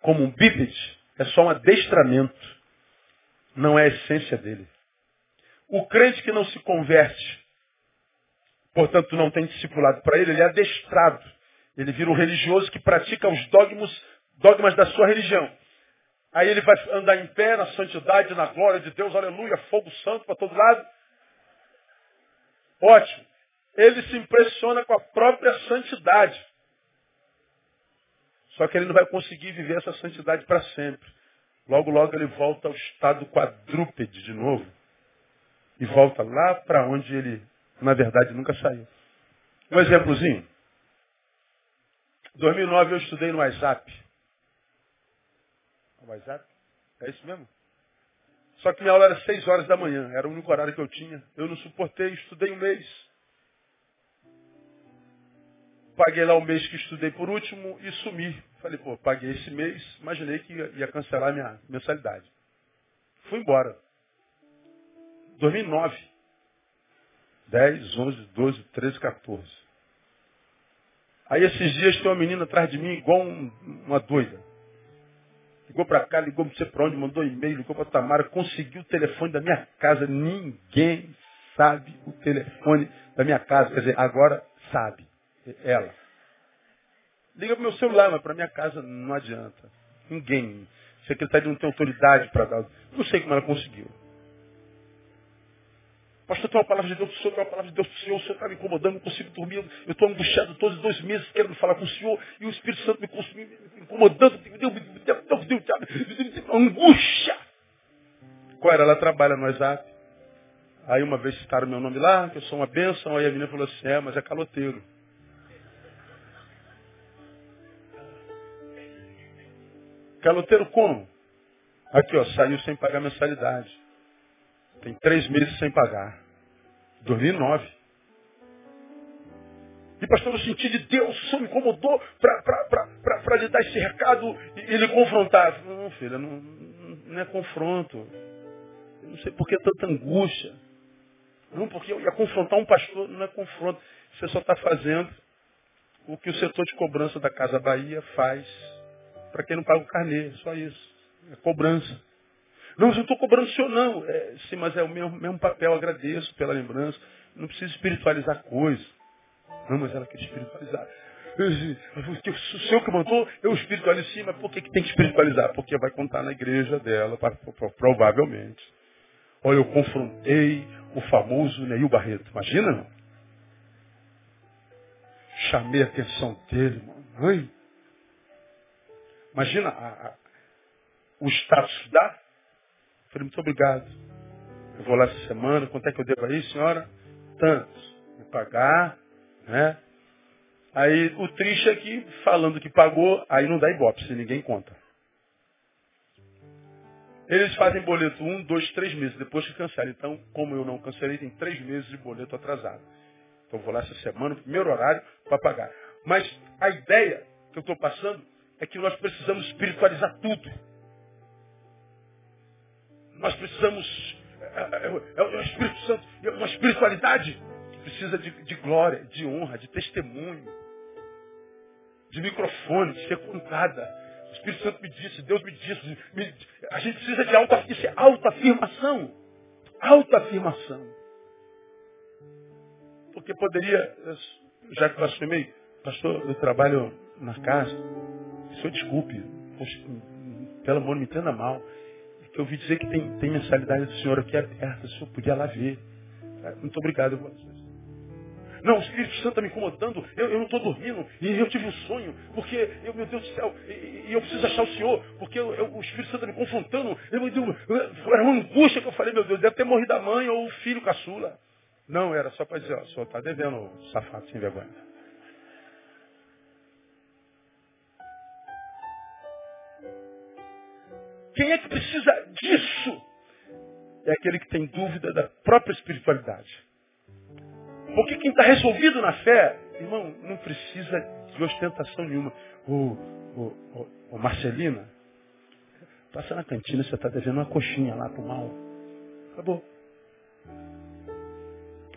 como um bípede, é só um adestramento. Não é a essência dele. O crente que não se converte, portanto não tem discipulado para ele, ele é adestrado. Ele vira um religioso que pratica os dogmas, dogmas da sua religião. Aí ele vai andar em pé na santidade, na glória de Deus, aleluia, fogo santo para todo lado. Ótimo. Ele se impressiona com a própria santidade. Só que ele não vai conseguir viver essa santidade para sempre. Logo, logo ele volta ao estado quadrúpede de novo. E volta lá para onde ele, na verdade, nunca saiu. Um exemplozinho. 2009 eu estudei no WhatsApp. WhatsApp? É isso mesmo? Só que minha aula era 6 horas da manhã. Era o único horário que eu tinha. Eu não suportei, estudei um mês paguei lá o mês que estudei por último e sumi. Falei, pô, paguei esse mês, imaginei que ia, cancelar minha mensalidade. Fui embora. 2009. 10, 11, 12, 13, 14. Aí esses dias tem uma menina atrás de mim igual um, uma doida. Ligou para cá, ligou não sei para onde, mandou e-mail, ligou para Tamara, conseguiu o telefone da minha casa. Ninguém sabe o telefone da minha casa. Quer dizer, agora sabe ela. Liga para o meu celular, mas para minha casa não adianta. Ninguém. A secretária não tem autoridade para dar. Não sei como ela conseguiu. Pastor, tem uma palavra de Deus para o Senhor, tem uma palavra de Deus para o Senhor, o Senhor está me incomodando, não consigo dormir, eu estou angustiado todos os dois meses querendo falar com o Senhor, e o Espírito Santo me, me incomodando, angústia. Qual era? Ela trabalha no WhatsApp. Aí uma vez citaram meu nome lá, que eu sou uma bênção, aí a menina falou assim, é, mas é caloteiro. Caloteiro como? Aqui, ó, saiu sem pagar mensalidade. Tem três meses sem pagar. 2009. E pastor, eu senti de Deus, o Senhor me incomodou para lhe dar esse recado e, e lhe confrontar. Não, filha, não, não é confronto. Eu não sei por que tanta angústia. Não, porque eu ia confrontar um pastor, não é confronto. Você só está fazendo o que o setor de cobrança da Casa Bahia faz para quem não paga o carnê, só isso. É cobrança. Não, eu estou cobrando o senhor, não. É, sim, mas é o mesmo, mesmo papel, agradeço pela lembrança. Não precisa espiritualizar coisa. Não, mas ela quer espiritualizar. O senhor que mandou, eu espiritualizo sim, mas por que, que tem que espiritualizar? Porque vai contar na igreja dela, provavelmente. Olha, eu confrontei o famoso Neil Barreto. Imagina, não? Chamei a atenção dele, mamãe. Imagina a, a, o status dá. Falei, muito obrigado. Eu vou lá essa semana, quanto é que eu devo aí, senhora? Tantos. Vou pagar, né? Aí o triste é que, falando que pagou, aí não dá ibope, se ninguém conta. Eles fazem boleto um, dois, três meses, depois que cancela. Então, como eu não cancelei, tem três meses de boleto atrasado. Então, vou lá essa semana, primeiro horário, para pagar. Mas a ideia que eu estou passando é que nós precisamos espiritualizar tudo. Nós precisamos. É, é, é o Espírito Santo, é uma espiritualidade que precisa de, de, glória, de honra, de testemunho, de microfone, de ser contada. O Espírito Santo me disse, Deus me disse, me, a gente precisa de alta, isso é autoafirmação. Autoafirmação. Porque poderia, já que eu assumi, pastor, eu trabalho na casa, senhor desculpe, pelo amor, me entenda mal. Eu ouvi dizer que tem, tem mensalidade do senhor aqui aberta, o senhor podia lá ver. É, muito obrigado, eu não, o Espírito Santo está me incomodando, eu, eu não estou dormindo, e eu tive um sonho, porque, eu, meu Deus do céu, e, e eu preciso achar o Senhor, porque eu, o Espírito Santo está me confrontando, eu, era uma angústia que eu falei, meu Deus, deve ter morrido a mãe ou o filho caçula. Não, era só para dizer, ó, senhor está devendo, safado, sem vergonha. Quem é que precisa disso? É aquele que tem dúvida da própria espiritualidade. Porque quem está resolvido na fé, irmão, não precisa de ostentação nenhuma. Ô, ô, ô, ô Marcelina, passa na cantina, você está devendo uma coxinha lá pro mal. Acabou.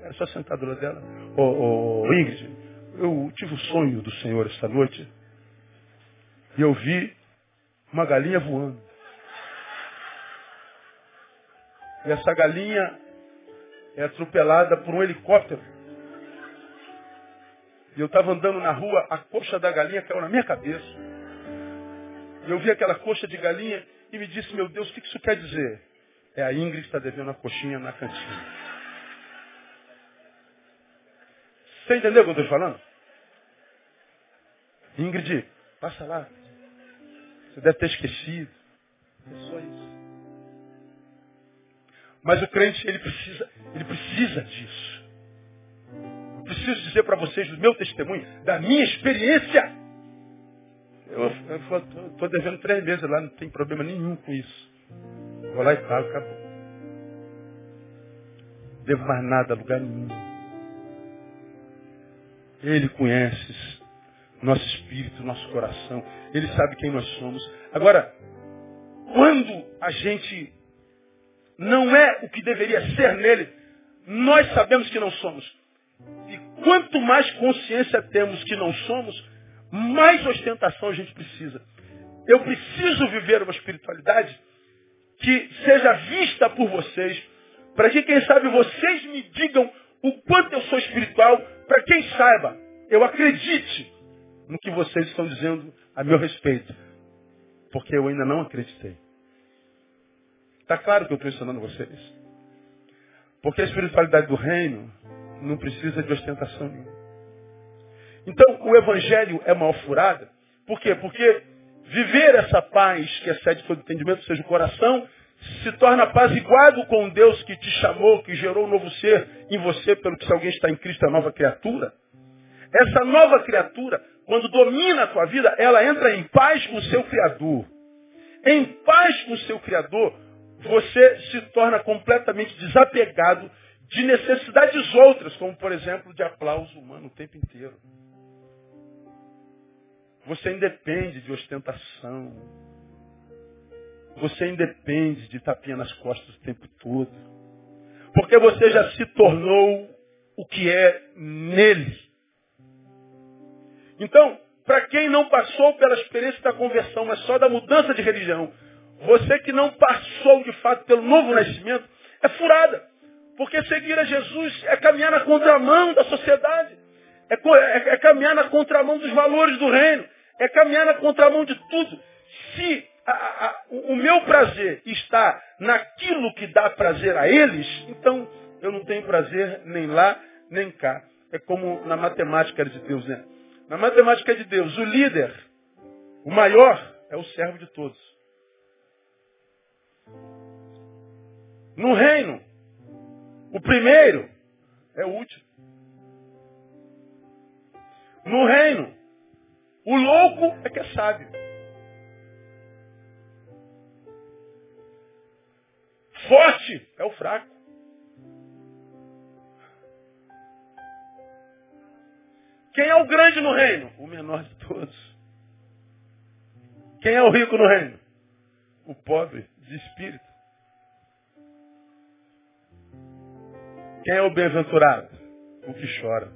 Era só a sentadura dela. Ô, ô, Ingrid, eu tive o sonho do Senhor esta noite e eu vi uma galinha voando. E essa galinha é atropelada por um helicóptero. E eu estava andando na rua, a coxa da galinha caiu na minha cabeça. Eu vi aquela coxa de galinha e me disse, meu Deus, o que isso quer dizer? É a Ingrid que está devendo a coxinha na cantina. Você entendeu o que eu estou falando? Ingrid, passa lá. Você deve ter esquecido. É só isso. Mas o crente, ele precisa, ele precisa disso. Eu preciso dizer para vocês do meu testemunho, da minha experiência. Eu estou devendo três meses lá, não tem problema nenhum com isso. Vou lá e pago, acabou. Devo mais nada a lugar nenhum. Ele conhece nosso espírito, nosso coração. Ele sabe quem nós somos. Agora, quando a gente não é o que deveria ser nele, nós sabemos que não somos. E quanto mais consciência temos que não somos, mais ostentação a gente precisa. Eu preciso viver uma espiritualidade que seja vista por vocês, para que, quem sabe, vocês me digam o quanto eu sou espiritual, para quem saiba, eu acredite no que vocês estão dizendo a meu respeito. Porque eu ainda não acreditei. Está claro que eu estou ensinando vocês? Porque a espiritualidade do reino não precisa de ostentação nenhuma. Então, o evangelho é mal furada. Por quê? Porque viver essa paz que excede todo entendimento, ou seja, o coração, se torna apaziguado com Deus que te chamou, que gerou um novo ser em você, pelo que se alguém está em Cristo é nova criatura. Essa nova criatura, quando domina a tua vida, ela entra em paz com o seu Criador. Em paz com o seu Criador, você se torna completamente desapegado de necessidades outras, como por exemplo de aplauso humano o tempo inteiro. Você independe de ostentação. Você independe de tapinha nas costas o tempo todo. Porque você já se tornou o que é nele. Então, para quem não passou pela experiência da conversão, mas só da mudança de religião, você que não passou de fato pelo novo nascimento, é furada. Porque seguir a Jesus é caminhar na contramão da sociedade. É, é, é caminhar na contramão dos valores do reino. É caminhar na contramão de tudo. Se a, a, o meu prazer está naquilo que dá prazer a eles, então eu não tenho prazer nem lá, nem cá. É como na matemática de Deus, né? Na matemática de Deus, o líder, o maior, é o servo de todos. No reino, o primeiro é o último. No reino, o louco é que é sábio. Forte é o fraco. Quem é o grande no reino? O menor de todos. Quem é o rico no reino? O pobre de espírito. Quem é o bem-aventurado? O que chora.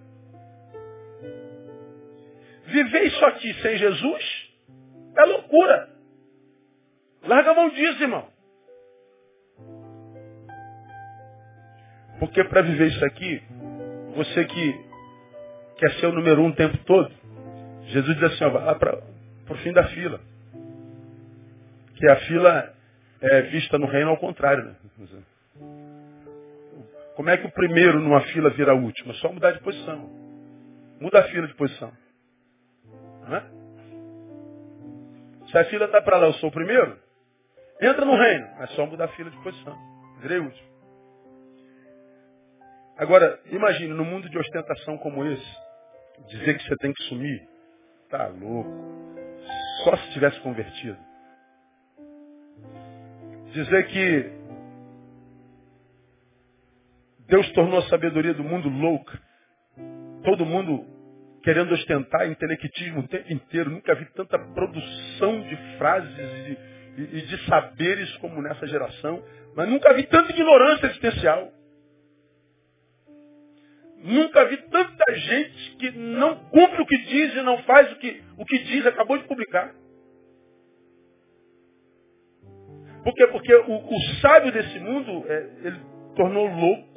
Viver isso aqui sem Jesus é loucura. Larga a mão disso, irmão. Porque para viver isso aqui, você que quer ser o número um o tempo todo, Jesus diz assim, ó, vai lá para o fim da fila. Que a fila é vista no reino ao contrário. Né? Como é que o primeiro numa fila vira a última? É só mudar de posição. Muda a fila de posição. Não é? Se a fila está para lá, eu sou o primeiro, entra no reino. É só mudar a fila de posição. Virei último. Agora, imagine, no mundo de ostentação como esse, dizer que você tem que sumir, tá louco. Só se tivesse convertido. Dizer que Deus tornou a sabedoria do mundo louca. Todo mundo querendo ostentar intelectismo o tempo inteiro. Nunca vi tanta produção de frases e de, de saberes como nessa geração. Mas nunca vi tanta ignorância existencial. Nunca vi tanta gente que não cumpre o que diz e não faz o que, o que diz, acabou de publicar. Por quê? Porque o, o sábio desse mundo, é, ele tornou louco.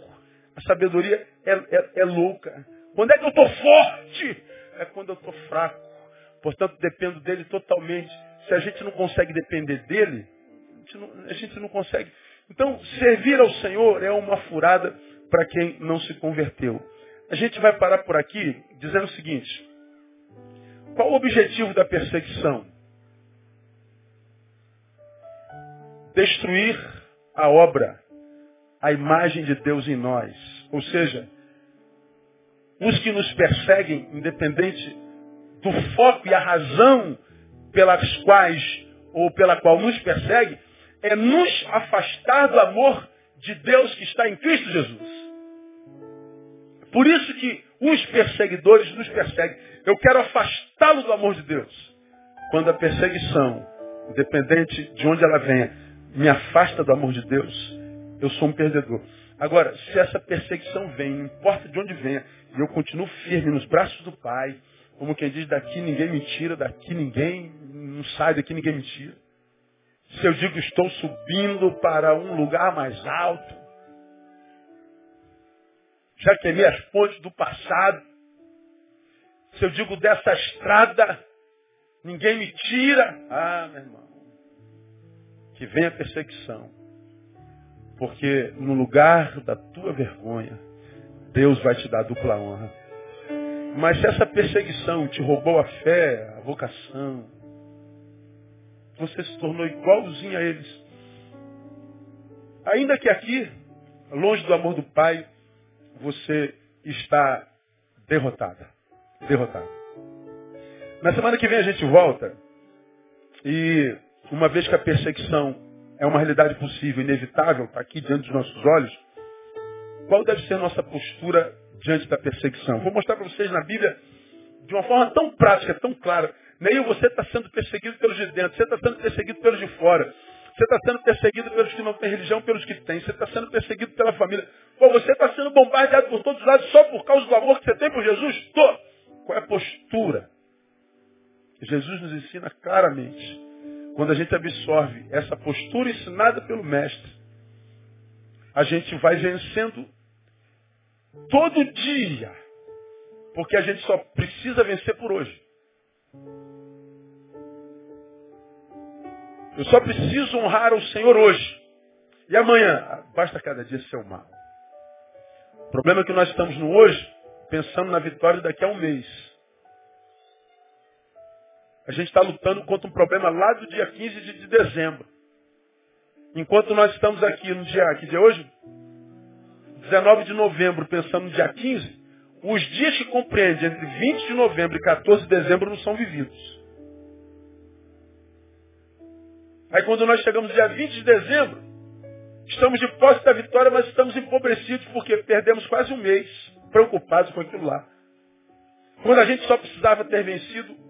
A sabedoria é, é, é louca. Quando é que eu estou forte? É quando eu estou fraco. Portanto, dependo dele totalmente. se a gente não consegue depender dele, a gente não, a gente não consegue. Então, servir ao Senhor é uma furada para quem não se converteu. A gente vai parar por aqui dizendo o seguinte: qual o objetivo da perseguição? Destruir a obra, a imagem de Deus em nós. Ou seja, os que nos perseguem, independente do foco e a razão pelas quais ou pela qual nos persegue, é nos afastar do amor de Deus que está em Cristo Jesus. Por isso que os perseguidores nos perseguem. Eu quero afastá-lo do amor de Deus. Quando a perseguição, independente de onde ela venha, me afasta do amor de Deus, eu sou um perdedor. Agora, se essa perseguição vem, não importa de onde venha, e eu continuo firme nos braços do Pai, como quem diz, daqui ninguém me tira, daqui ninguém não sai, daqui ninguém me tira. Se eu digo estou subindo para um lugar mais alto, já queimei as pontes do passado. Se eu digo dessa estrada, ninguém me tira. Ah, meu irmão, que venha a perseguição. Porque no lugar da tua vergonha, Deus vai te dar dupla honra. Mas se essa perseguição te roubou a fé, a vocação, você se tornou igualzinho a eles. Ainda que aqui, longe do amor do Pai, você está derrotada. Derrotada. Na semana que vem a gente volta e uma vez que a perseguição é uma realidade possível, inevitável, está aqui diante dos nossos olhos, qual deve ser a nossa postura diante da perseguição? Vou mostrar para vocês na Bíblia de uma forma tão prática, tão clara. Nem você está sendo perseguido pelos de dentro, você está sendo perseguido pelos de fora. Você está sendo perseguido pelos que não têm religião, pelos que têm. Você está sendo perseguido pela família. Pô, você está sendo bombardeado por todos os lados só por causa do amor que você tem por Jesus? Tô. Qual é a postura? Jesus nos ensina claramente. Quando a gente absorve essa postura ensinada pelo Mestre, a gente vai vencendo todo dia. Porque a gente só precisa vencer por hoje. Eu só preciso honrar o Senhor hoje. E amanhã, basta cada dia ser o mal. O problema é que nós estamos no hoje, pensando na vitória daqui a um mês. A gente está lutando contra um problema lá do dia 15 de, dezembro. Enquanto nós estamos aqui no dia, que dia é hoje? 19 de novembro, pensando no dia 15, os dias que compreendem entre 20 de novembro e 14 de dezembro não são vividos. Aí quando nós chegamos dia 20 de dezembro, estamos de posse da vitória, mas estamos empobrecidos porque perdemos quase um mês preocupados com aquilo lá. Quando a gente só precisava ter vencido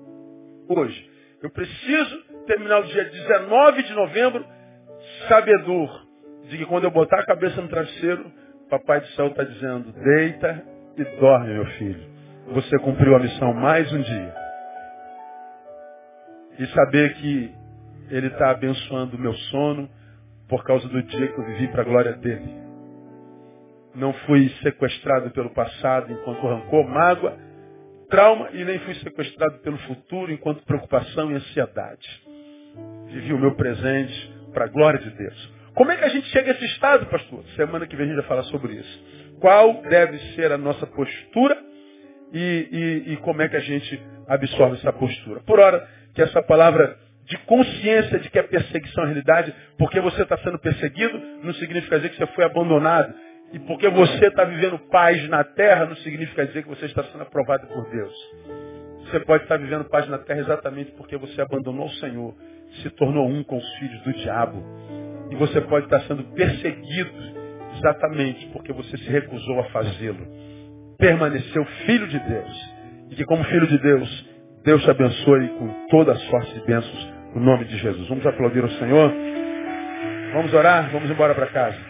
hoje. Eu preciso terminar o dia 19 de novembro sabedor de que quando eu botar a cabeça no travesseiro, Papai do Céu está dizendo, deita e dorme, meu filho. Você cumpriu a missão mais um dia. E saber que ele está abençoando o meu sono por causa do dia que eu vivi para a glória dele. Não fui sequestrado pelo passado enquanto rancor, mágoa, trauma e nem fui sequestrado pelo futuro enquanto preocupação e ansiedade. Vivi o meu presente para a glória de Deus. Como é que a gente chega a esse estado, pastor? Semana que vem a gente vai falar sobre isso. Qual deve ser a nossa postura e, e, e como é que a gente absorve essa postura? Por hora, que essa palavra de consciência de que a perseguição é realidade, porque você está sendo perseguido, não significa dizer que você foi abandonado. E porque você está vivendo paz na terra, não significa dizer que você está sendo aprovado por Deus. Você pode estar vivendo paz na terra exatamente porque você abandonou o Senhor, se tornou um com os filhos do diabo. E você pode estar sendo perseguido exatamente porque você se recusou a fazê-lo. Permaneceu filho de Deus. E que como filho de Deus, Deus te abençoe com toda a sorte de bênçãos no nome de Jesus. Vamos aplaudir o Senhor. Vamos orar, vamos embora para casa.